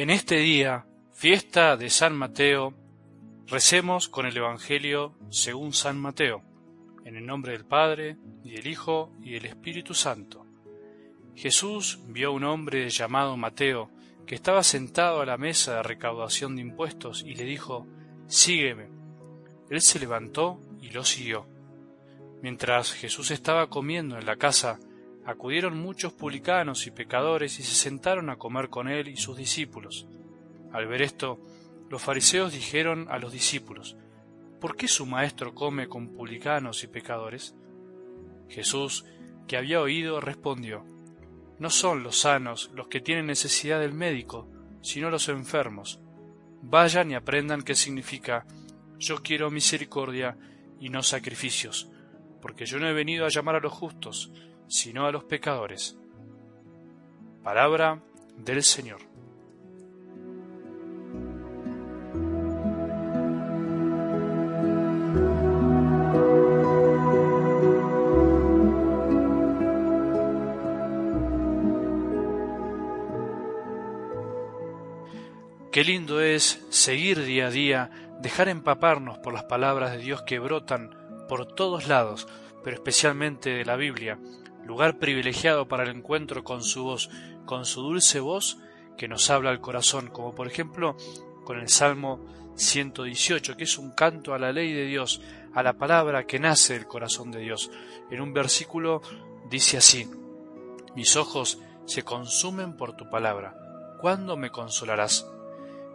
En este día, fiesta de San Mateo, recemos con el Evangelio según San Mateo, en el nombre del Padre, y del Hijo, y del Espíritu Santo. Jesús vio a un hombre llamado Mateo, que estaba sentado a la mesa de recaudación de impuestos, y le dijo, Sígueme. Él se levantó y lo siguió. Mientras Jesús estaba comiendo en la casa, acudieron muchos publicanos y pecadores y se sentaron a comer con él y sus discípulos. Al ver esto, los fariseos dijeron a los discípulos, ¿Por qué su maestro come con publicanos y pecadores? Jesús, que había oído, respondió, No son los sanos los que tienen necesidad del médico, sino los enfermos. Vayan y aprendan qué significa Yo quiero misericordia y no sacrificios, porque yo no he venido a llamar a los justos, sino a los pecadores. Palabra del Señor. Qué lindo es seguir día a día, dejar empaparnos por las palabras de Dios que brotan por todos lados, pero especialmente de la Biblia, lugar privilegiado para el encuentro con su voz, con su dulce voz que nos habla al corazón, como por ejemplo con el Salmo 118, que es un canto a la ley de Dios, a la palabra que nace del corazón de Dios. En un versículo dice así, Mis ojos se consumen por tu palabra, ¿cuándo me consolarás?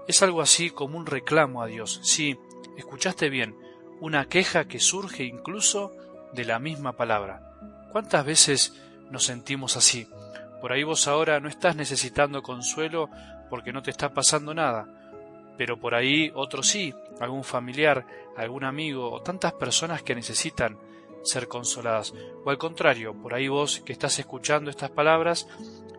Es algo así como un reclamo a Dios. Sí, escuchaste bien, una queja que surge incluso de la misma palabra. ¿Cuántas veces nos sentimos así? Por ahí vos ahora no estás necesitando consuelo porque no te está pasando nada, pero por ahí otro sí, algún familiar, algún amigo o tantas personas que necesitan ser consoladas. O al contrario, por ahí vos que estás escuchando estas palabras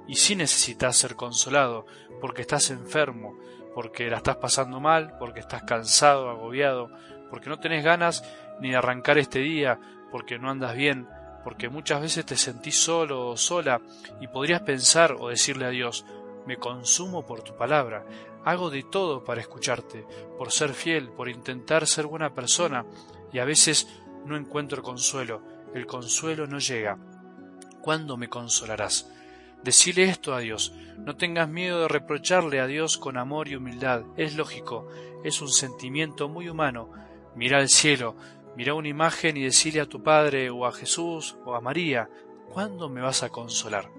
y sí necesitas ser consolado porque estás enfermo, porque la estás pasando mal, porque estás cansado, agobiado, porque no tenés ganas ni de arrancar este día, porque no andas bien, porque muchas veces te sentís solo o sola y podrías pensar o decirle a Dios, me consumo por tu palabra, hago de todo para escucharte, por ser fiel, por intentar ser buena persona, y a veces no encuentro consuelo, el consuelo no llega. ¿Cuándo me consolarás? Decile esto a Dios, no tengas miedo de reprocharle a Dios con amor y humildad, es lógico, es un sentimiento muy humano. Mira al cielo, Mira una imagen y decile a tu Padre o a Jesús o a María, ¿cuándo me vas a consolar?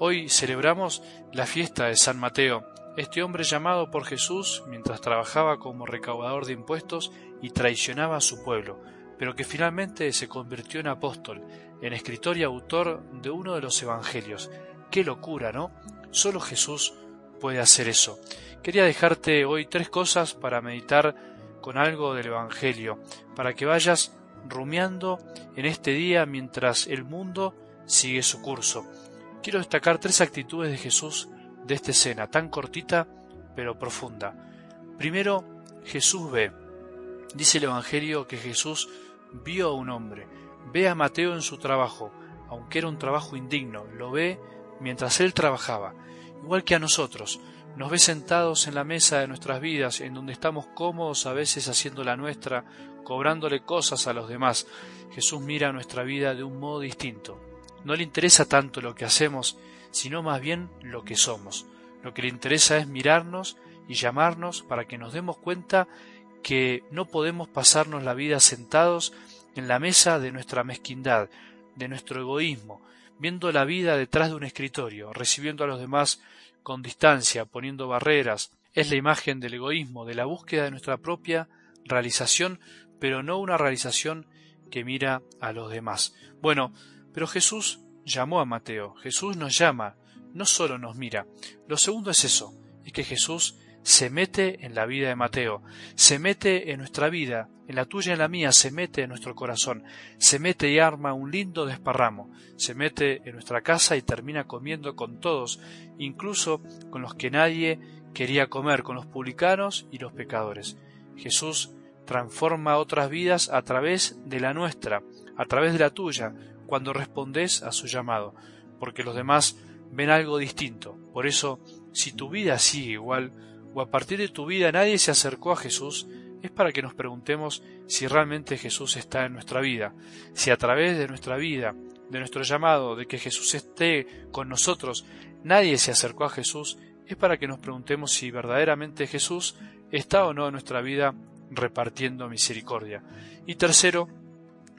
Hoy celebramos la fiesta de San Mateo, este hombre llamado por Jesús mientras trabajaba como recaudador de impuestos y traicionaba a su pueblo, pero que finalmente se convirtió en apóstol, en escritor y autor de uno de los evangelios. Qué locura, ¿no? Solo Jesús puede hacer eso. Quería dejarte hoy tres cosas para meditar con algo del Evangelio, para que vayas rumiando en este día mientras el mundo sigue su curso. Quiero destacar tres actitudes de Jesús de esta escena, tan cortita pero profunda. Primero, Jesús ve. Dice el Evangelio que Jesús vio a un hombre, ve a Mateo en su trabajo, aunque era un trabajo indigno, lo ve mientras él trabajaba, igual que a nosotros nos ve sentados en la mesa de nuestras vidas, en donde estamos cómodos a veces haciendo la nuestra, cobrándole cosas a los demás. Jesús mira nuestra vida de un modo distinto. No le interesa tanto lo que hacemos, sino más bien lo que somos. Lo que le interesa es mirarnos y llamarnos para que nos demos cuenta que no podemos pasarnos la vida sentados en la mesa de nuestra mezquindad, de nuestro egoísmo, viendo la vida detrás de un escritorio, recibiendo a los demás con distancia, poniendo barreras, es la imagen del egoísmo, de la búsqueda de nuestra propia realización, pero no una realización que mira a los demás. Bueno, pero Jesús llamó a Mateo, Jesús nos llama, no solo nos mira. Lo segundo es eso, es que Jesús se mete en la vida de Mateo, se mete en nuestra vida, en la tuya y en la mía, se mete en nuestro corazón, se mete y arma un lindo desparramo, se mete en nuestra casa y termina comiendo con todos, incluso con los que nadie quería comer, con los publicanos y los pecadores. Jesús transforma otras vidas a través de la nuestra, a través de la tuya, cuando respondes a su llamado, porque los demás ven algo distinto. Por eso si tu vida sigue igual, o a partir de tu vida nadie se acercó a Jesús, es para que nos preguntemos si realmente Jesús está en nuestra vida, si a través de nuestra vida, de nuestro llamado, de que Jesús esté con nosotros, nadie se acercó a Jesús, es para que nos preguntemos si verdaderamente Jesús está o no en nuestra vida repartiendo misericordia. Y tercero,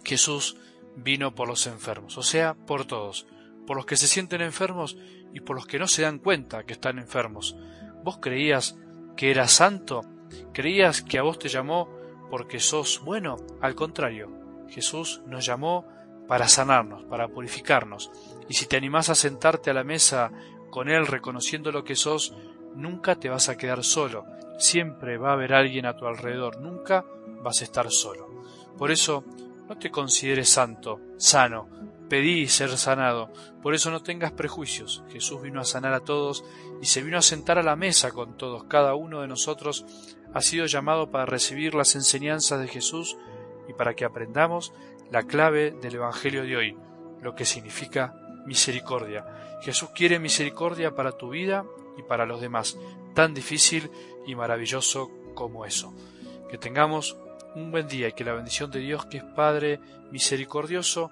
Jesús vino por los enfermos, o sea, por todos, por los que se sienten enfermos y por los que no se dan cuenta que están enfermos. ¿Vos creías que eras santo? ¿Creías que a vos te llamó porque sos bueno? Al contrario, Jesús nos llamó para sanarnos, para purificarnos. Y si te animás a sentarte a la mesa con Él reconociendo lo que sos, nunca te vas a quedar solo. Siempre va a haber alguien a tu alrededor, nunca vas a estar solo. Por eso, no te consideres santo, sano, pedí ser sanado. Por eso no tengas prejuicios. Jesús vino a sanar a todos y se vino a sentar a la mesa con todos. Cada uno de nosotros ha sido llamado para recibir las enseñanzas de Jesús y para que aprendamos la clave del Evangelio de hoy, lo que significa misericordia. Jesús quiere misericordia para tu vida y para los demás, tan difícil y maravilloso como eso. Que tengamos un buen día y que la bendición de Dios, que es Padre misericordioso,